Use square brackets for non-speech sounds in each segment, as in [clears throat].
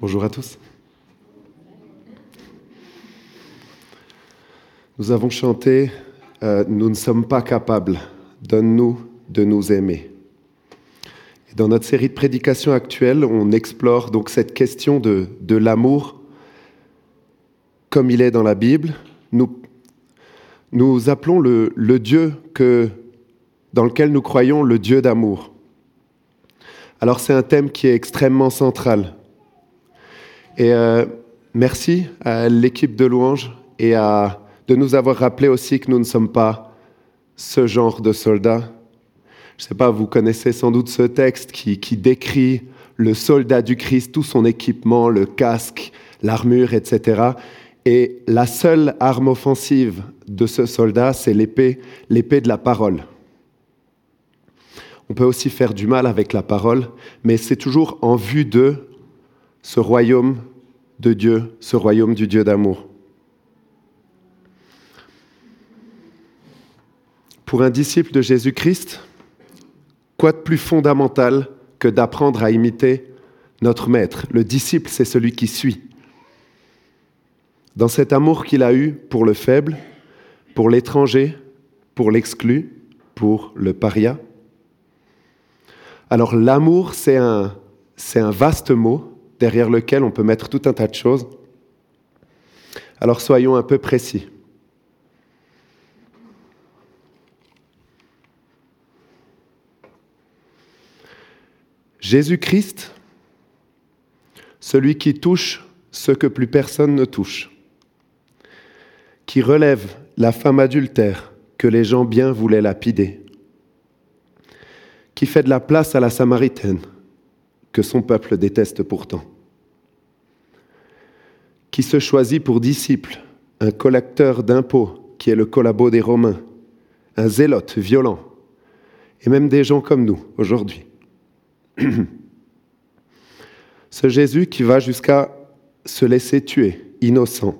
Bonjour à tous. Nous avons chanté euh, Nous ne sommes pas capables, donne-nous de nous aimer. dans notre série de prédications actuelles, on explore donc cette question de, de l'amour comme il est dans la Bible. Nous, nous appelons le, le Dieu que, dans lequel nous croyons le Dieu d'amour. Alors c'est un thème qui est extrêmement central et euh, merci à l'équipe de louanges et à, de nous avoir rappelé aussi que nous ne sommes pas ce genre de soldats. Je ne sais pas, vous connaissez sans doute ce texte qui, qui décrit le soldat du Christ, tout son équipement, le casque, l'armure, etc. Et la seule arme offensive de ce soldat, c'est l'épée, l'épée de la parole. On peut aussi faire du mal avec la parole, mais c'est toujours en vue de ce royaume de Dieu, ce royaume du Dieu d'amour. Pour un disciple de Jésus-Christ, quoi de plus fondamental que d'apprendre à imiter notre Maître? Le disciple, c'est celui qui suit. Dans cet amour qu'il a eu pour le faible, pour l'étranger, pour l'exclu, pour le paria. Alors l'amour, c'est un, c'est un vaste mot derrière lequel on peut mettre tout un tas de choses. Alors soyons un peu précis. Jésus-Christ, celui qui touche ce que plus personne ne touche, qui relève la femme adultère que les gens bien voulaient lapider, qui fait de la place à la Samaritaine, que son peuple déteste pourtant, qui se choisit pour disciple un collecteur d'impôts qui est le collabo des Romains, un zélote violent, et même des gens comme nous aujourd'hui. [clears throat] Ce Jésus qui va jusqu'à se laisser tuer, innocent,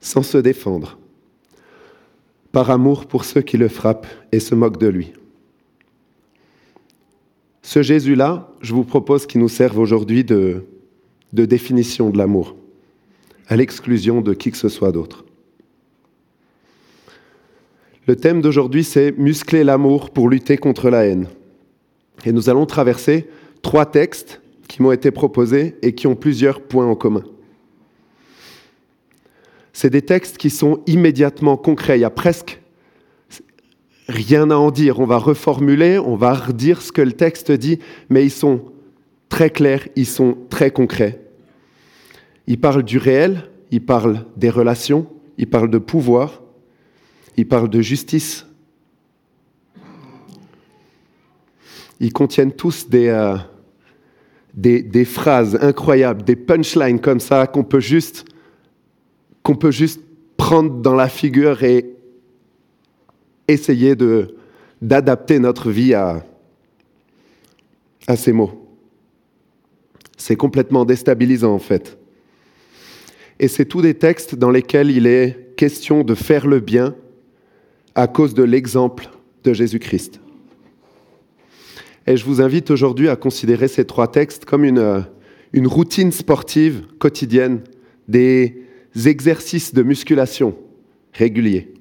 sans se défendre, par amour pour ceux qui le frappent et se moquent de lui. Ce Jésus-là, je vous propose qu'il nous serve aujourd'hui de, de définition de l'amour, à l'exclusion de qui que ce soit d'autre. Le thème d'aujourd'hui, c'est muscler l'amour pour lutter contre la haine. Et nous allons traverser trois textes qui m'ont été proposés et qui ont plusieurs points en commun. C'est des textes qui sont immédiatement concrets. Il y a presque rien à en dire. On va reformuler, on va redire ce que le texte dit, mais ils sont très clairs, ils sont très concrets. Il parle du réel, il parle des relations, il parle de pouvoir, il parle de justice. Ils contiennent tous des, euh, des, des, phrases incroyables, des punchlines comme ça qu'on peut juste peut juste prendre dans la figure et, essayer d'adapter notre vie à, à ces mots. C'est complètement déstabilisant en fait. Et c'est tous des textes dans lesquels il est question de faire le bien à cause de l'exemple de Jésus-Christ. Et je vous invite aujourd'hui à considérer ces trois textes comme une, une routine sportive quotidienne, des exercices de musculation réguliers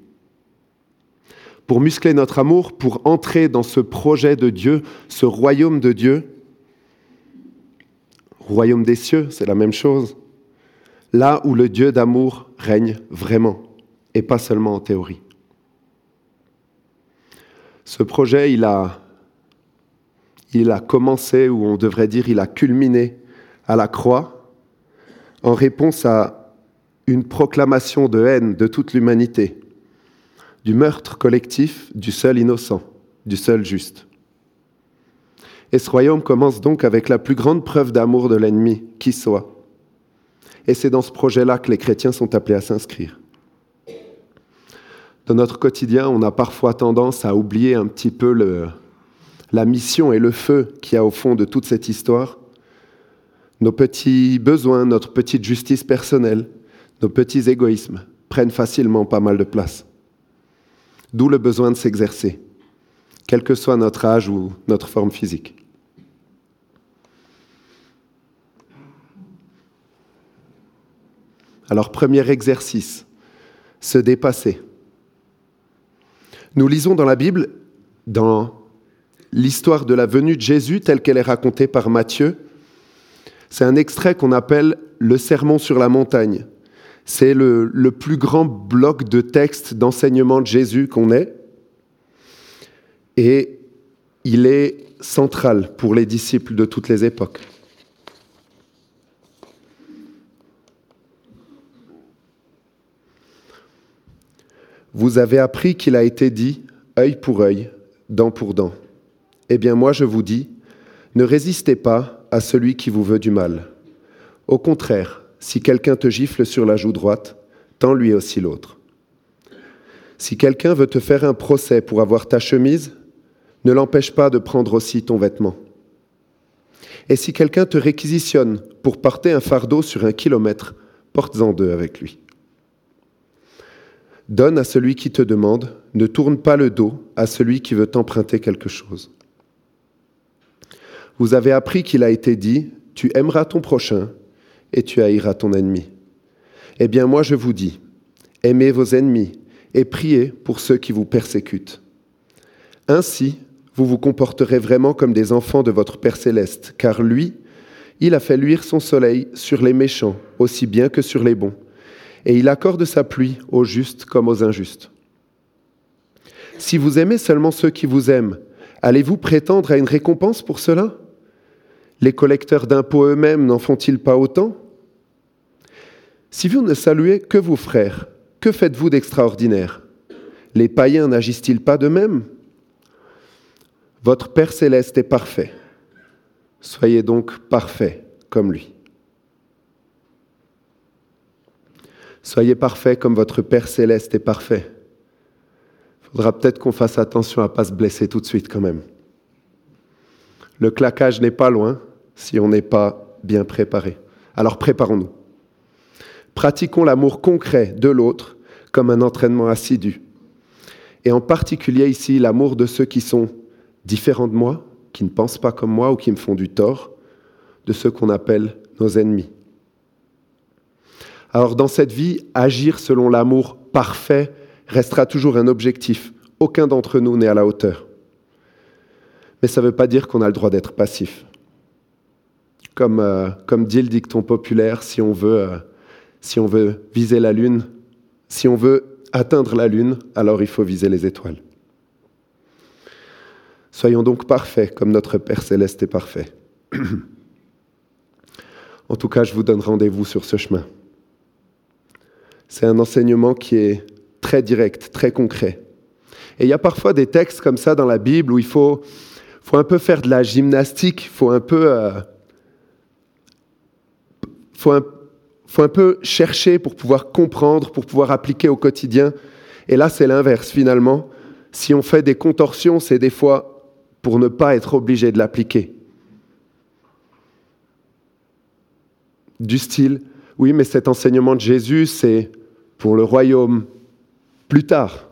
pour muscler notre amour, pour entrer dans ce projet de Dieu, ce royaume de Dieu. Royaume des cieux, c'est la même chose. Là où le Dieu d'amour règne vraiment, et pas seulement en théorie. Ce projet, il a, il a commencé, ou on devrait dire, il a culminé à la croix, en réponse à une proclamation de haine de toute l'humanité du meurtre collectif du seul innocent, du seul juste. Et ce royaume commence donc avec la plus grande preuve d'amour de l'ennemi qui soit. Et c'est dans ce projet-là que les chrétiens sont appelés à s'inscrire. Dans notre quotidien, on a parfois tendance à oublier un petit peu la mission et le feu qu'il y a au fond de toute cette histoire. Nos petits besoins, notre petite justice personnelle, nos petits égoïsmes prennent facilement pas mal de place. D'où le besoin de s'exercer, quel que soit notre âge ou notre forme physique. Alors premier exercice, se dépasser. Nous lisons dans la Bible, dans l'histoire de la venue de Jésus telle qu'elle est racontée par Matthieu, c'est un extrait qu'on appelle le Sermon sur la montagne. C'est le, plus grand bloc de texte d'enseignement de Jésus qu'on ait. Et il est central pour les disciples de toutes les époques. Vous avez appris qu'il a été dit œil pour œil, dent pour dent. Eh bien moi je vous dis, ne résistez pas à celui qui vous veut du mal. Au contraire, si quelqu'un te gifle sur la joue droite, tends lui aussi l'autre. Si quelqu'un veut te faire un procès pour avoir ta chemise, ne l'empêche pas de prendre aussi ton vêtement. Et si quelqu'un te réquisitionne pour porter un fardeau sur un kilomètre, porte-en deux avec lui. Donne à celui qui te demande, ne tourne pas le dos à celui qui veut t'emprunter quelque chose. Vous avez appris qu'il a été dit, tu aimeras ton prochain et tu haïras ton ennemi. Eh bien moi je vous dis, aimez vos ennemis et priez pour ceux qui vous persécutent. Ainsi, vous vous comporterez vraiment comme des enfants de votre Père céleste, car lui, il a fait luire son soleil sur les méchants aussi bien que sur les bons, et il accorde sa pluie aux justes comme aux injustes. Si vous aimez seulement ceux qui vous aiment, allez-vous prétendre à une récompense pour cela? Les collecteurs d'impôts eux-mêmes n'en font-ils pas autant? Si vous ne saluez que vos frères, que faites-vous d'extraordinaire? Les païens n'agissent-ils pas de même? Votre Père céleste est parfait. Soyez donc parfaits comme lui. Soyez parfaits comme votre Père céleste est parfait. Il faudra peut-être qu'on fasse attention à ne pas se blesser tout de suite quand même. Le claquage n'est pas loin, si on n'est pas bien préparé. Alors préparons-nous. Pratiquons l'amour concret de l'autre comme un entraînement assidu. Et en particulier ici, l'amour de ceux qui sont différents de moi, qui ne pensent pas comme moi ou qui me font du tort, de ceux qu'on appelle nos ennemis. Alors dans cette vie, agir selon l'amour parfait restera toujours un objectif. Aucun d'entre nous n'est à la hauteur. Mais ça ne veut pas dire qu'on a le droit d'être passif comme, euh, dit le dicton populaire, si on, veut, euh, si on veut viser la Lune, si on veut atteindre la Lune, alors il faut viser les étoiles. Soyons donc parfaits comme notre Père céleste est parfait. [clears throat] en tout cas, je vous donne rendez-vous sur ce chemin. C'est un enseignement qui est très direct, très concret. Et il y a parfois des textes comme ça dans la Bible où il faut, faut un peu faire de la gymnastique, il faut un peu euh, faut un, faut un peu chercher pour pouvoir comprendre, pour pouvoir appliquer au quotidien. Et là, c'est l'inverse finalement. Si on fait des contorsions, c'est des fois pour ne pas être obligé de l'appliquer. Du style, oui, mais cet enseignement de Jésus, c'est pour le royaume plus tard.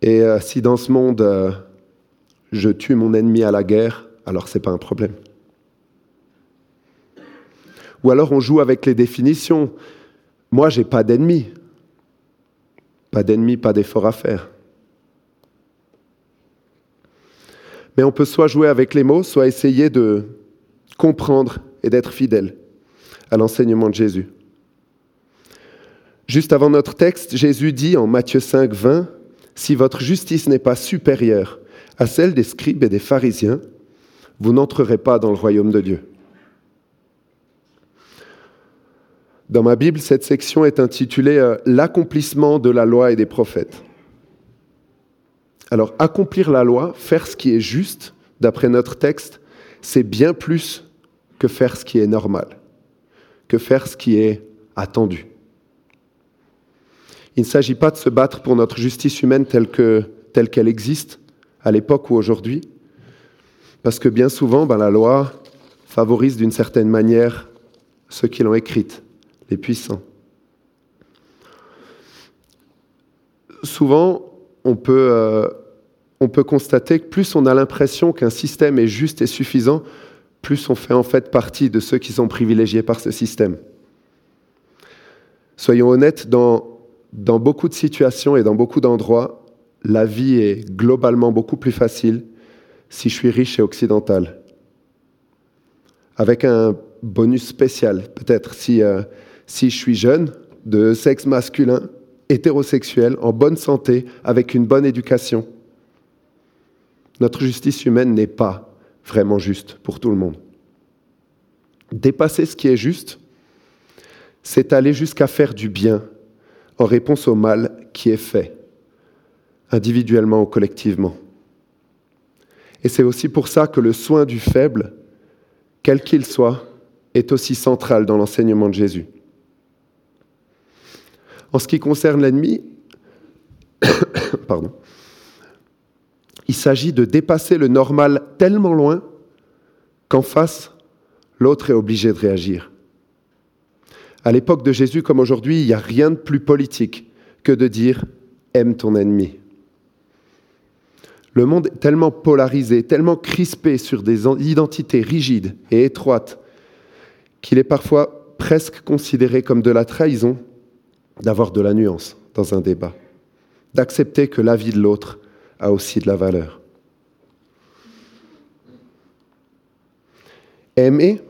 Et euh, si dans ce monde, euh, je tue mon ennemi à la guerre, alors ce n'est pas un problème. Ou alors on joue avec les définitions. Moi, j'ai pas d'ennemi. Pas d'ennemi, pas d'effort à faire. Mais on peut soit jouer avec les mots, soit essayer de comprendre et d'être fidèle à l'enseignement de Jésus. Juste avant notre texte, Jésus dit en Matthieu 5, 20, Si votre justice n'est pas supérieure à celle des scribes et des pharisiens, vous n'entrerez pas dans le royaume de Dieu. Dans ma Bible, cette section est intitulée euh, L'accomplissement de la loi et des prophètes. Alors, accomplir la loi, faire ce qui est juste, d'après notre texte, c'est bien plus que faire ce qui est normal, que faire ce qui est attendu. Il ne s'agit pas de se battre pour notre justice humaine telle qu'elle existe à l'époque ou aujourd'hui, parce que bien souvent, ben, la loi favorise d'une certaine manière ceux qui l'ont écrite les puissants. Souvent, euh, on peut constater que plus on a l'impression qu'un système est juste et suffisant, plus on fait en fait partie de ceux qui sont privilégiés par ce système. Soyons honnêtes, dans, dans beaucoup de situations et dans beaucoup d'endroits, la vie est globalement beaucoup plus facile si je suis riche et occidental. Avec un bonus spécial, peut-être, si, euh, si je suis jeune, de sexe masculin, hétérosexuel, en bonne santé, avec une bonne éducation. Notre justice humaine n'est pas vraiment juste pour tout le monde. Dépasser ce qui est juste, c'est aller jusqu'à faire du bien en réponse au mal qui est fait, individuellement ou collectivement. Et c'est aussi pour ça que le soin du faible, quel qu'il soit, est aussi central dans l'enseignement de Jésus. En ce qui concerne l'ennemi, [coughs] il s'agit de dépasser le normal tellement loin qu'en face, l'autre est obligé de réagir. À l'époque de Jésus comme aujourd'hui, il n'y a rien de plus politique que de dire aime ton ennemi. Le monde est tellement polarisé, tellement crispé sur des identités rigides et étroites, qu'il est parfois presque considéré comme de la trahison d'avoir de la nuance dans un débat, d'accepter que l'avis de l'autre a aussi de la valeur. Aimer,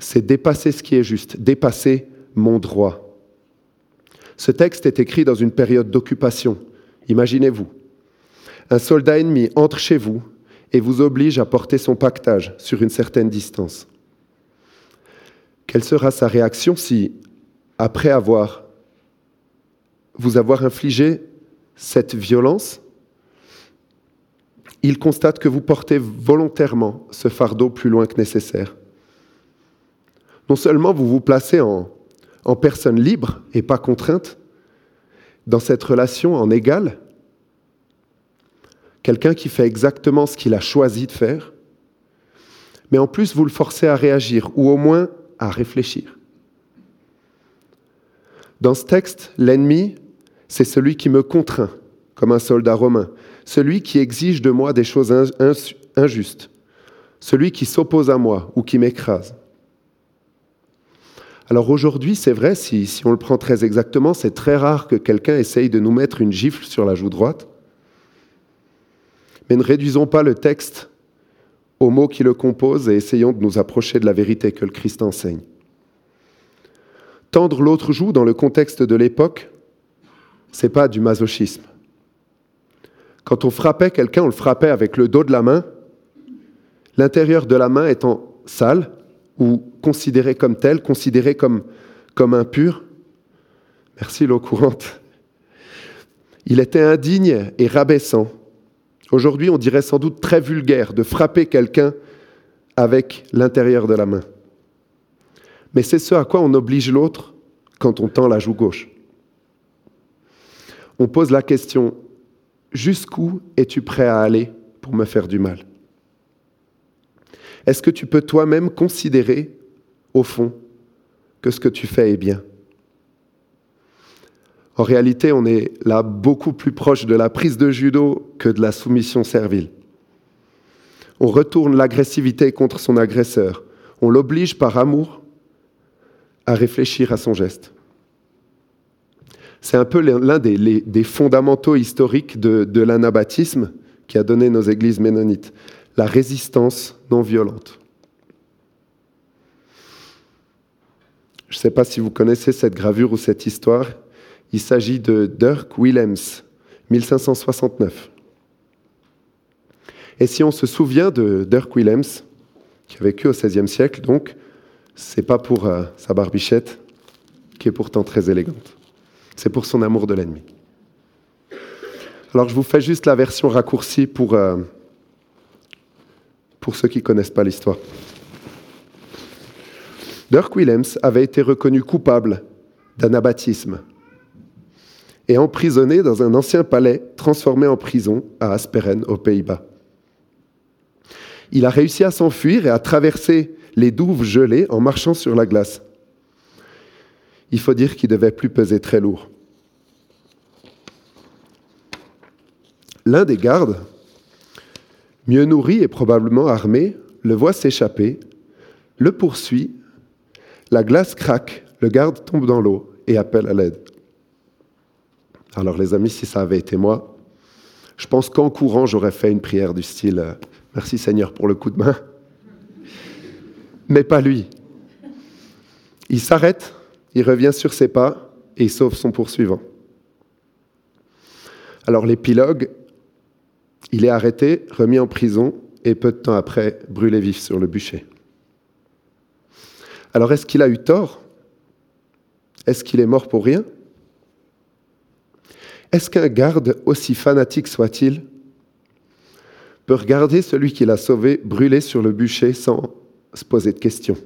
c'est dépasser ce qui est juste, dépasser mon droit. Ce texte est écrit dans une période d'occupation. Imaginez-vous, un soldat ennemi entre chez vous et vous oblige à porter son pactage sur une certaine distance. Quelle sera sa réaction si, après avoir vous avoir infligé cette violence, il constate que vous portez volontairement ce fardeau plus loin que nécessaire? Non seulement vous vous placez en, en personne libre et pas contrainte, dans cette relation en égal, quelqu'un qui fait exactement ce qu'il a choisi de faire, mais en plus vous le forcez à réagir ou au moins à réfléchir. Dans ce texte, l'ennemi, c'est celui qui me contraint, comme un soldat romain, celui qui exige de moi des choses injustes, celui qui s'oppose à moi ou qui m'écrase. Alors aujourd'hui, c'est vrai, si, on le prend très exactement, c'est très rare que quelqu'un essaye de nous mettre une gifle sur la joue droite. Mais ne réduisons pas le texte aux mots qui le composent et essayons de nous approcher de la vérité que le Christ enseigne. Tendre l'autre joue dans le contexte de l'époque, c'est pas du masochisme. Quand on frappait quelqu'un, on le frappait avec le dos de la main, l'intérieur de la main étant sale ou considéré comme tel, considéré comme, comme impur. Merci l'eau courante. Il était indigne et rabaissant Aujourd'hui, on dirait sans doute très vulgaire de frapper quelqu'un avec l'intérieur de la main. Mais c'est ce à quoi on oblige l'autre quand on tend la joue gauche. On pose la question, jusqu'où es-tu prêt à aller pour me faire du mal? Est-ce que tu peux toi-même considérer, au fond, que ce que tu fais est bien? En réalité, on est là beaucoup plus proche de la prise de judo que de la soumission servile. On retourne l'agressivité contre son agresseur. On l'oblige par amour à réfléchir à son geste. C'est un peu l'un des, fondamentaux historiques de, de l'anabaptisme qui a donné nos églises ménonites, la résistance non violente. Je ne sais pas si vous connaissez cette gravure ou cette histoire. Il s'agit de Dirk Willems, 1569. Et si on se souvient de Dirk Willems, qui a vécu au XVIe siècle, donc, c'est pas pour euh, sa barbichette, qui est pourtant très élégante. C'est pour son amour de l'ennemi. Alors je vous fais juste la version raccourcie pour, euh, pour ceux qui ne connaissent pas l'histoire. Dirk Willems avait été reconnu coupable d'anabaptisme et emprisonné dans un ancien palais transformé en prison à Asperen, aux Pays-Bas. Il a réussi à s'enfuir et à traverser les douves gelées en marchant sur la glace. Il faut dire qu'il devait plus peser très lourd. L'un des gardes, mieux nourri et probablement armé, le voit s'échapper, le poursuit, la glace craque, le garde tombe dans l'eau et appelle à l'aide. Alors les amis, si ça avait été moi, je pense qu'en courant, j'aurais fait une prière du style euh, Merci Seigneur pour le coup de main. Mais pas lui. Il s'arrête, il revient sur ses pas et il sauve son poursuivant. Alors l'épilogue, il est arrêté, remis en prison et peu de temps après, brûlé vif sur le bûcher. Alors est-ce qu'il a eu tort? Est-ce qu'il est mort pour rien? Est-ce qu'un garde, aussi fanatique soit-il, peut regarder celui qui l'a sauvé brûler sur le bûcher sans se poser de questions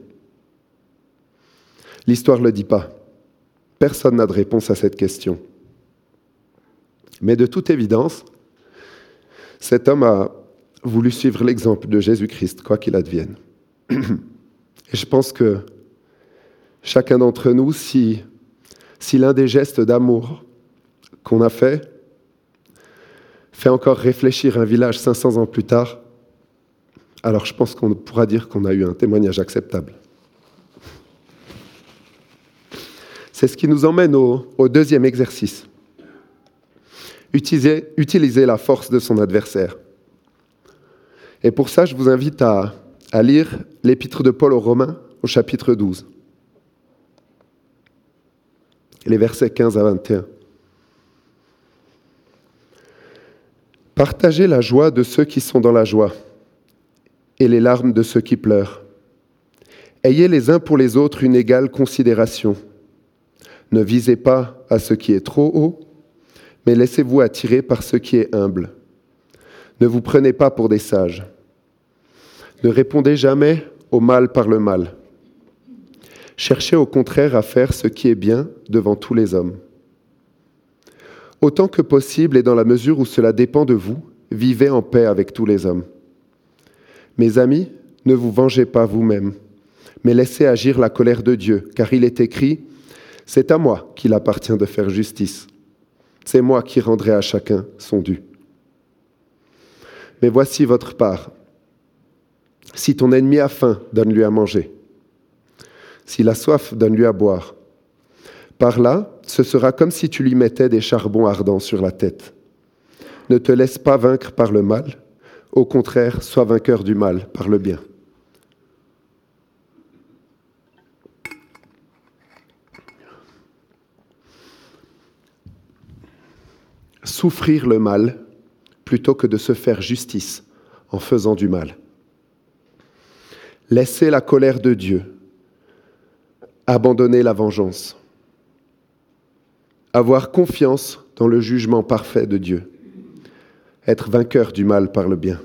L'histoire ne le dit pas. Personne n'a de réponse à cette question. Mais de toute évidence, cet homme a voulu suivre l'exemple de Jésus-Christ, quoi qu'il advienne. [clears throat] Et je pense que chacun d'entre nous, si, l'un des gestes d'amour qu'on a fait fait encore réfléchir un village 500 ans plus tard, alors je pense qu'on pourra dire qu'on a eu un témoignage acceptable. C'est ce qui nous emmène au deuxième exercice. Utiliser, la force de son adversaire. Et pour ça, je vous invite à, à lire l'épître de Paul aux Romains au chapitre 12, les versets 15 à 21. Partagez la joie de ceux qui sont dans la joie et les larmes de ceux qui pleurent. Ayez les uns pour les autres une égale considération. Ne visez pas à ce qui est trop haut, mais laissez-vous attirer par ce qui est humble. Ne vous prenez pas pour des sages. Ne répondez jamais au mal par le mal. Cherchez au contraire à faire ce qui est bien devant tous les hommes. Autant que possible et dans la mesure où cela dépend de vous, vivez en paix avec tous les hommes. Mes amis, ne vous vengez pas vous-même, mais laissez agir la colère de Dieu, car il est écrit, C'est à moi qu'il appartient de faire justice. C'est moi qui rendrai à chacun son dû. Mais voici votre part. Si ton ennemi a faim, donne-lui à manger. S'il a soif, donne-lui à boire. Par là, ce sera comme si tu lui mettais des charbons ardents sur la tête. Ne te laisse pas vaincre par le mal, au contraire, sois vainqueur du mal par le bien. Souffrir le mal plutôt que de se faire justice en faisant du mal. Laisser la colère de Dieu, abandonner la vengeance avoir confiance dans le jugement parfait de Dieu, être vainqueur du mal par le bien.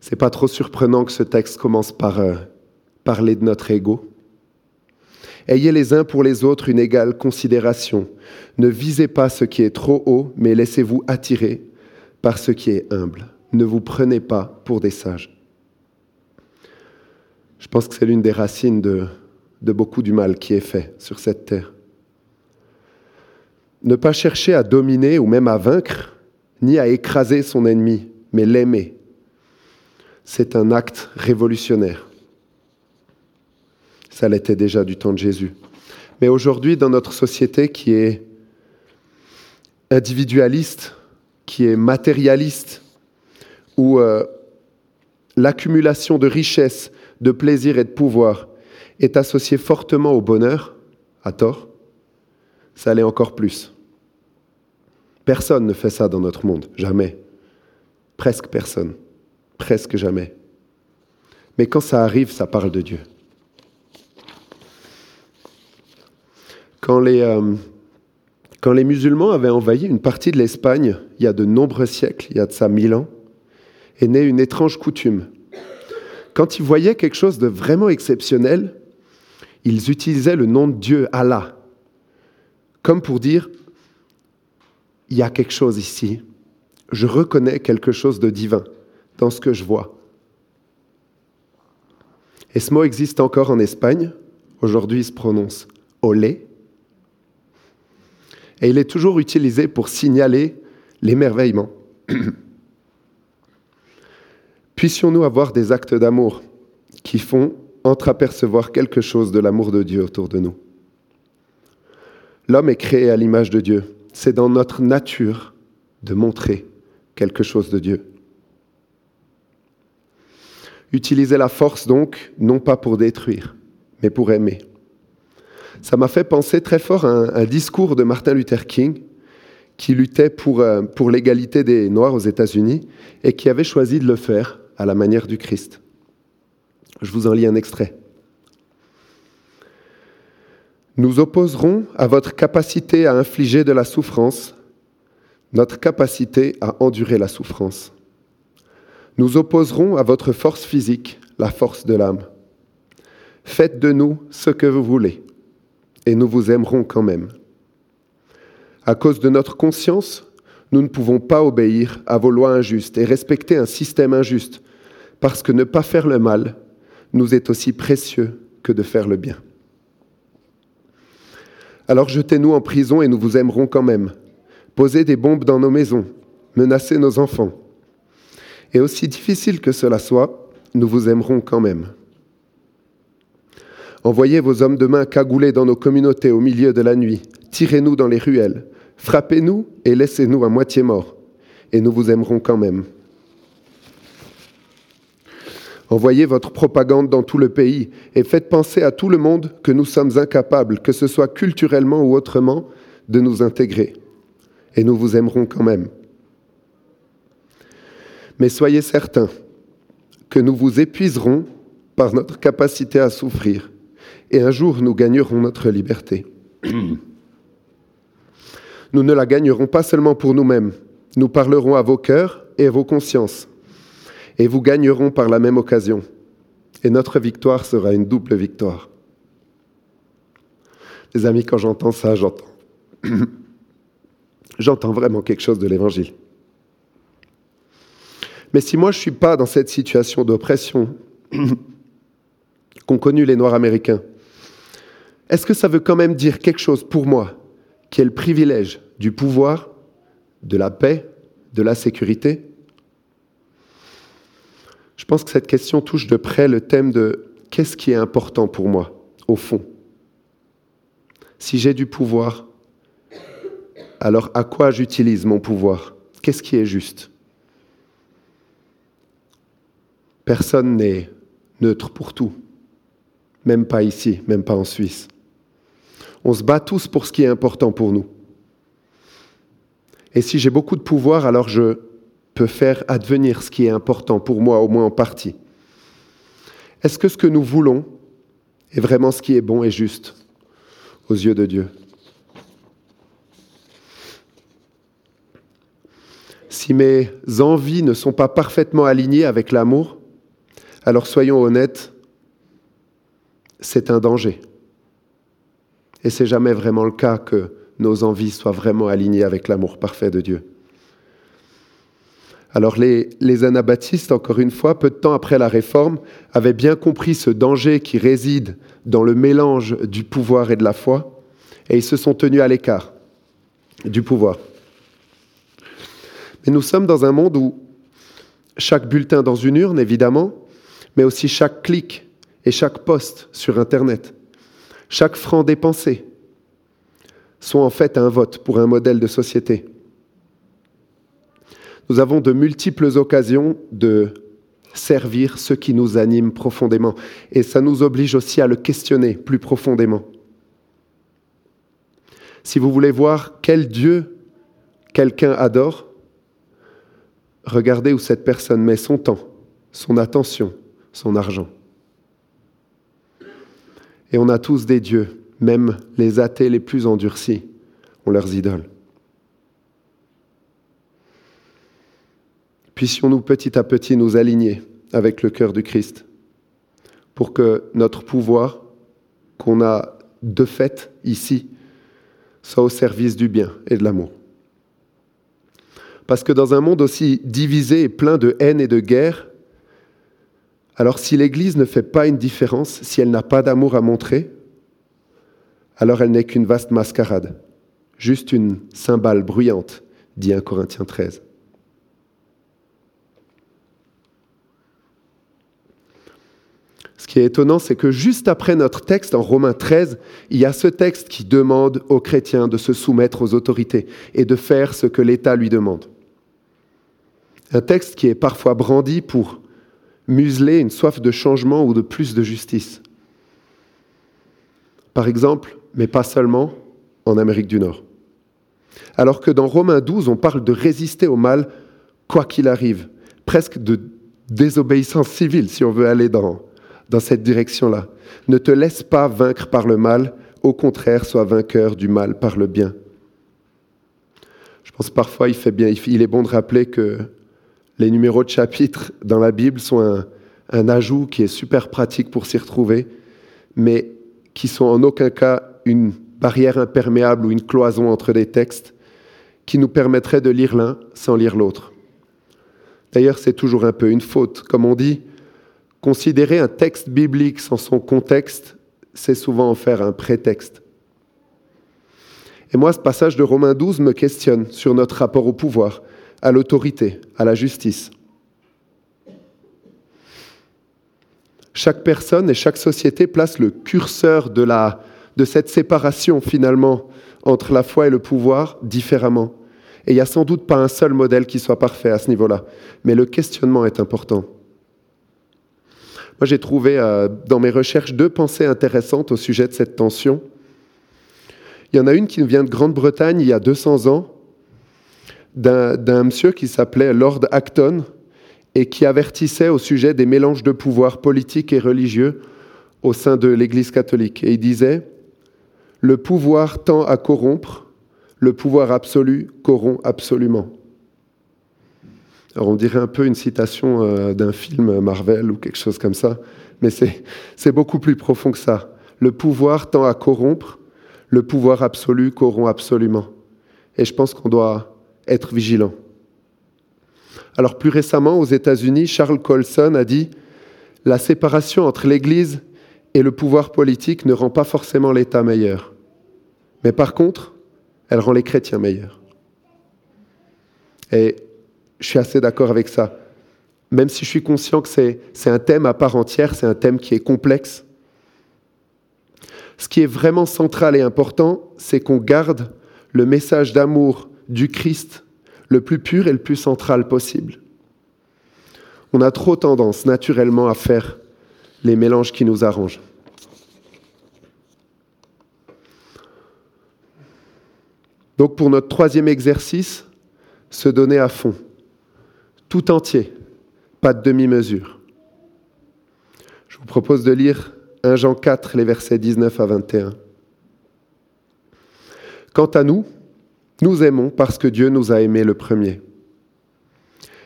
C'est pas trop surprenant que ce texte commence par euh, parler de notre ego. Ayez les uns pour les autres une égale considération. Ne visez pas ce qui est trop haut, mais laissez-vous attirer par ce qui est humble. Ne vous prenez pas pour des sages. Je pense que c'est l'une des racines de, de beaucoup du mal qui est fait sur cette terre. Ne pas chercher à dominer ou même à vaincre, ni à écraser son ennemi, mais l'aimer. C'est un acte révolutionnaire. Ça l'était déjà du temps de Jésus. Mais aujourd'hui, dans notre société qui est individualiste, qui est matérialiste, où euh, l'accumulation de richesses, de plaisir et de pouvoir est associée fortement au bonheur, à tort, ça l'est encore plus. Personne ne fait ça dans notre monde, jamais. Presque personne, presque jamais. Mais quand ça arrive, ça parle de Dieu. Quand les, euh, quand les musulmans avaient envahi une partie de l'Espagne, il y a de nombreux siècles, il y a de ça mille ans, est née une étrange coutume. Quand ils voyaient quelque chose de vraiment exceptionnel, ils utilisaient le nom de Dieu, Allah, comme pour dire il y a quelque chose ici. Je reconnais quelque chose de divin dans ce que je vois. Et ce mot existe encore en Espagne. Aujourd'hui, il se prononce olé. Et il est toujours utilisé pour signaler l'émerveillement. [clears throat] Puissions-nous avoir des actes d'amour qui font entreapercevoir quelque chose de l'amour de Dieu autour de nous. L'homme est créé à l'image de Dieu. C'est dans notre nature de montrer quelque chose de Dieu. Utilisez la force donc, non pas pour détruire, mais pour aimer. Ça m'a fait penser très fort à un, discours de Martin Luther King, qui luttait pour, euh, pour l'égalité des Noirs aux États-Unis et qui avait choisi de le faire à la manière du Christ. Je vous en lis un extrait. Nous opposerons à votre capacité à infliger de la souffrance notre capacité à endurer la souffrance. Nous opposerons à votre force physique la force de l'âme. Faites de nous ce que vous voulez, et nous vous aimerons quand même. À cause de notre conscience, nous ne pouvons pas obéir à vos lois injustes et respecter un système injuste, parce que ne pas faire le mal nous est aussi précieux que de faire le bien. Alors jetez-nous en prison et nous vous aimerons quand même. Posez des bombes dans nos maisons, menacez nos enfants. Et aussi difficile que cela soit, nous vous aimerons quand même. Envoyez vos hommes de main cagoulés dans nos communautés au milieu de la nuit, tirez-nous dans les ruelles, frappez-nous et laissez-nous à moitié morts, et nous vous aimerons quand même. Envoyez votre propagande dans tout le pays et faites penser à tout le monde que nous sommes incapables, que ce soit culturellement ou autrement, de nous intégrer. Et nous vous aimerons quand même. Mais soyez certains que nous vous épuiserons par notre capacité à souffrir, et un jour nous gagnerons notre liberté. nous ne la gagnerons pas seulement pour nous-mêmes, nous parlerons à vos cœurs et à vos consciences et vous gagnerons par la même occasion. Et notre victoire sera une double victoire. Les amis, quand j'entends ça, j'entends. [coughs] j'entends vraiment quelque chose de l'Évangile. Mais si moi je ne suis pas dans cette situation d'oppression [coughs] qu'ont connue les Noirs américains, est-ce que ça veut quand même dire quelque chose pour moi qui est le privilège du pouvoir, de la paix, de la sécurité? Je pense que cette question touche de près le thème de qu'est-ce qui est important pour moi, au fond? Si j'ai du pouvoir, alors à quoi j'utilise mon pouvoir? Qu'est-ce qui est juste? Personne n'est neutre pour tout, même pas ici, même pas en Suisse. On se bat tous pour ce qui est important pour nous. Et si j'ai beaucoup de pouvoir, alors je peut faire advenir ce qui est important pour moi, au moins en partie Est-ce que ce que nous voulons est vraiment ce qui est bon et juste aux yeux de Dieu? Si mes envies ne sont pas parfaitement alignées avec l'amour, alors soyons honnêtes, c'est un danger. Et c'est jamais vraiment le cas que nos envies soient vraiment alignées avec l'amour parfait de Dieu. Alors les, anabaptistes, encore une fois, peu de temps après la Réforme, avaient bien compris ce danger qui réside dans le mélange du pouvoir et de la foi, et ils se sont tenus à l'écart du pouvoir. Mais nous sommes dans un monde où chaque bulletin dans une urne, évidemment, mais aussi chaque clic et chaque poste sur Internet, chaque franc dépensé, sont en fait un vote pour un modèle de société nous avons de multiples occasions de servir ce qui nous anime profondément. Et ça nous oblige aussi à le questionner plus profondément. Si vous voulez voir quel Dieu quelqu'un adore, regardez où cette personne met son temps, son attention, son argent. Et on a tous des dieux, même les athées les plus endurcis ont leurs idoles. puissions-nous petit à petit nous aligner avec le cœur du Christ pour que notre pouvoir qu'on a de fait ici soit au service du bien et de l'amour. Parce que dans un monde aussi divisé et plein de haine et de guerre, alors si l'Église ne fait pas une différence, si elle n'a pas d'amour à montrer, alors elle n'est qu'une vaste mascarade, juste une cymbale bruyante, dit 1 Corinthiens 13. Ce qui est étonnant, c'est que juste après notre texte, en Romains 13, il y a ce texte qui demande aux chrétiens de se soumettre aux autorités et de faire ce que l'État lui demande. Un texte qui est parfois brandi pour museler une soif de changement ou de plus de justice. Par exemple, mais pas seulement, en Amérique du Nord. Alors que dans Romains 12, on parle de résister au mal quoi qu'il arrive, presque de désobéissance civile si on veut aller dans, dans cette direction-là. Ne te laisse pas vaincre par le mal, au contraire, sois vainqueur du mal par le bien. Je pense parfois il fait bien, il est bon de rappeler que les numéros de chapitres dans la Bible sont un, ajout qui est super pratique pour s'y retrouver, mais qui sont en aucun cas une barrière imperméable ou une cloison entre des textes qui nous permettrait de lire l'un sans lire l'autre. D'ailleurs, c'est toujours un peu une faute. Comme on dit, considérer un texte biblique sans son contexte, c'est souvent en faire un prétexte. Et moi, ce passage de Romains 12 me questionne sur notre rapport au pouvoir, à l'autorité, à la justice. Chaque personne et chaque société place le curseur de, la, de cette séparation finalement entre la foi et le pouvoir différemment. Et il n'y a sans doute pas un seul modèle qui soit parfait à ce niveau-là. Mais le questionnement est important. Moi, j'ai trouvé euh, dans mes recherches deux pensées intéressantes au sujet de cette tension. Il y en a une qui vient de Grande-Bretagne il y a 200 ans, d'un monsieur qui s'appelait Lord Acton et qui avertissait au sujet des mélanges de pouvoirs politiques et religieux au sein de l'Église catholique. Et il disait, le pouvoir tend à corrompre, le pouvoir absolu corrompt absolument. Alors on dirait un peu une citation euh, d'un film Marvel ou quelque chose comme ça, mais c'est beaucoup plus profond que ça. Le pouvoir tend à corrompre, le pouvoir absolu corrompt absolument. Et je pense qu'on doit être vigilant. Alors plus récemment, aux États-Unis, Charles Colson a dit La séparation entre l'Église et le pouvoir politique ne rend pas forcément l'État meilleur. Mais par contre, elle rend les chrétiens meilleurs. Et je suis assez d'accord avec ça. Même si je suis conscient que c'est un thème à part entière, c'est un thème qui est complexe. Ce qui est vraiment central et important, c'est qu'on garde le message d'amour du Christ le plus pur et le plus central possible. On a trop tendance naturellement à faire les mélanges qui nous arrangent. Donc pour notre troisième exercice, se donner à fond, tout entier, pas de demi-mesure. Je vous propose de lire 1 Jean 4, les versets 19 à 21. Quant à nous, nous aimons parce que Dieu nous a aimés le premier.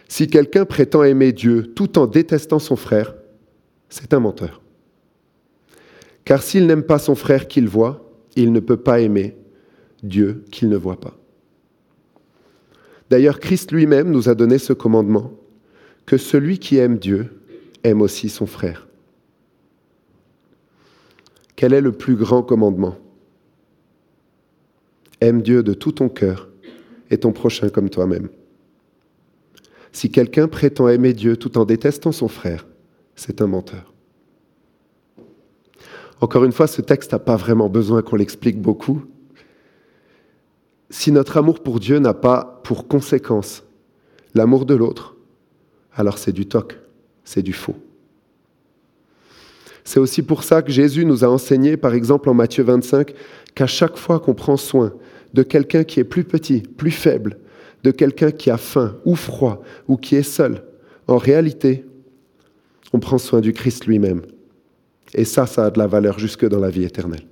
Si quelqu'un prétend aimer Dieu tout en détestant son frère, c'est un menteur. Car s'il n'aime pas son frère qu'il voit, il ne peut pas aimer Dieu qu'il ne voit pas. D'ailleurs, Christ lui-même nous a donné ce commandement, que celui qui aime Dieu aime aussi son frère. Quel est le plus grand commandement? Aime Dieu de tout ton cœur et ton prochain comme toi-même. Si quelqu'un prétend aimer Dieu tout en détestant son frère, c'est un menteur. Encore une fois, ce texte n'a pas vraiment besoin qu'on l'explique beaucoup si notre amour pour Dieu n'a pas pour conséquence l'amour de l'autre, alors c'est du toc, c'est du faux. C'est aussi pour ça que Jésus nous a enseigné, par exemple en Matthieu 25, qu'à chaque fois qu'on prend soin de quelqu'un qui est plus petit, plus faible, de quelqu'un qui a faim ou froid ou qui est seul, en réalité, on prend soin du Christ lui-même. Et ça, ça a de la valeur jusque dans la vie éternelle.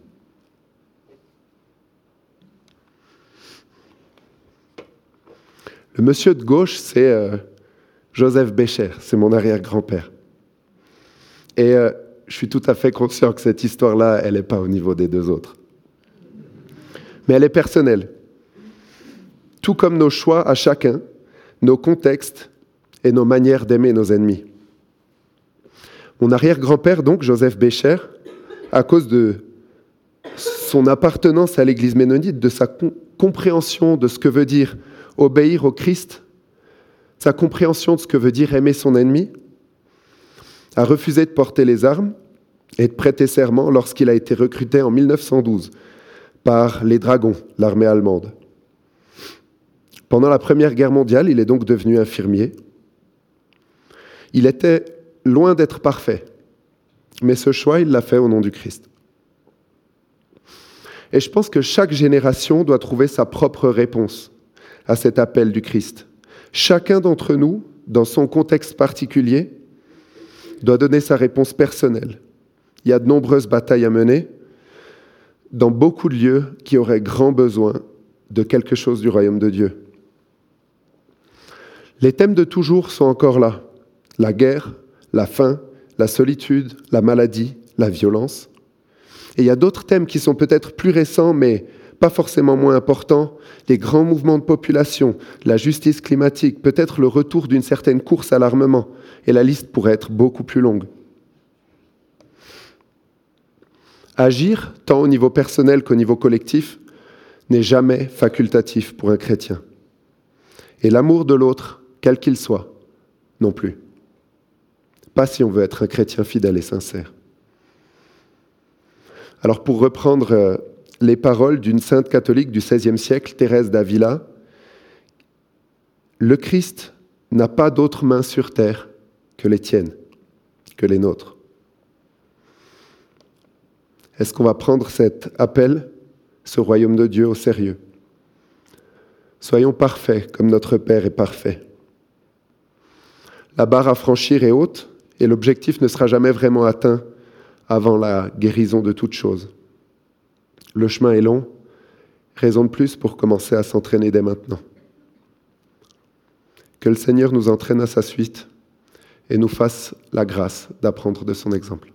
Le monsieur de gauche, c'est euh, Joseph Bécher, c'est mon arrière-grand-père. Et euh, je suis tout à fait conscient que cette histoire-là, elle n'est pas au niveau des deux autres. Mais elle est personnelle. Tout comme nos choix à chacun, nos contextes et nos manières d'aimer nos ennemis. Mon arrière-grand-père, donc, Joseph Bécher, à cause de son appartenance à l'Église ménonite, de sa compréhension de ce que veut dire obéir au Christ, sa compréhension de ce que veut dire aimer son ennemi, a refusé de porter les armes et de prêter serment lorsqu'il a été recruté en 1912 par les Dragons, l'armée allemande. Pendant la Première Guerre mondiale, il est donc devenu infirmier. Il était loin d'être parfait, mais ce choix, il l'a fait au nom du Christ. Et je pense que chaque génération doit trouver sa propre réponse à cet appel du Christ. Chacun d'entre nous, dans son contexte particulier, doit donner sa réponse personnelle. Il y a de nombreuses batailles à mener dans beaucoup de lieux qui auraient grand besoin de quelque chose du royaume de Dieu. Les thèmes de toujours sont encore là. La guerre, la faim, la solitude, la maladie, la violence. Et il y a d'autres thèmes qui sont peut-être plus récents, mais pas forcément moins importants. Les grands mouvements de population, la justice climatique, peut-être le retour d'une certaine course à l'armement. Et la liste pourrait être beaucoup plus longue. Agir, tant au niveau personnel qu'au niveau collectif, n'est jamais facultatif pour un chrétien. Et l'amour de l'autre, quel qu'il soit, non plus. Pas si on veut être un chrétien fidèle et sincère. Alors pour reprendre euh, les paroles d'une sainte catholique du XVIe siècle, Thérèse d'Avila, le Christ n'a pas d'autre main sur terre que les tiennes, que les nôtres. Est-ce qu'on va prendre cet appel, ce royaume de Dieu au sérieux? Soyons parfaits comme notre Père est parfait. La barre à franchir est haute et l'objectif ne sera jamais vraiment atteint avant la guérison de toute chose. Le chemin est long, raison de plus pour commencer à s'entraîner dès maintenant. Que le Seigneur nous entraîne à sa suite et nous fasse la grâce d'apprendre de son exemple.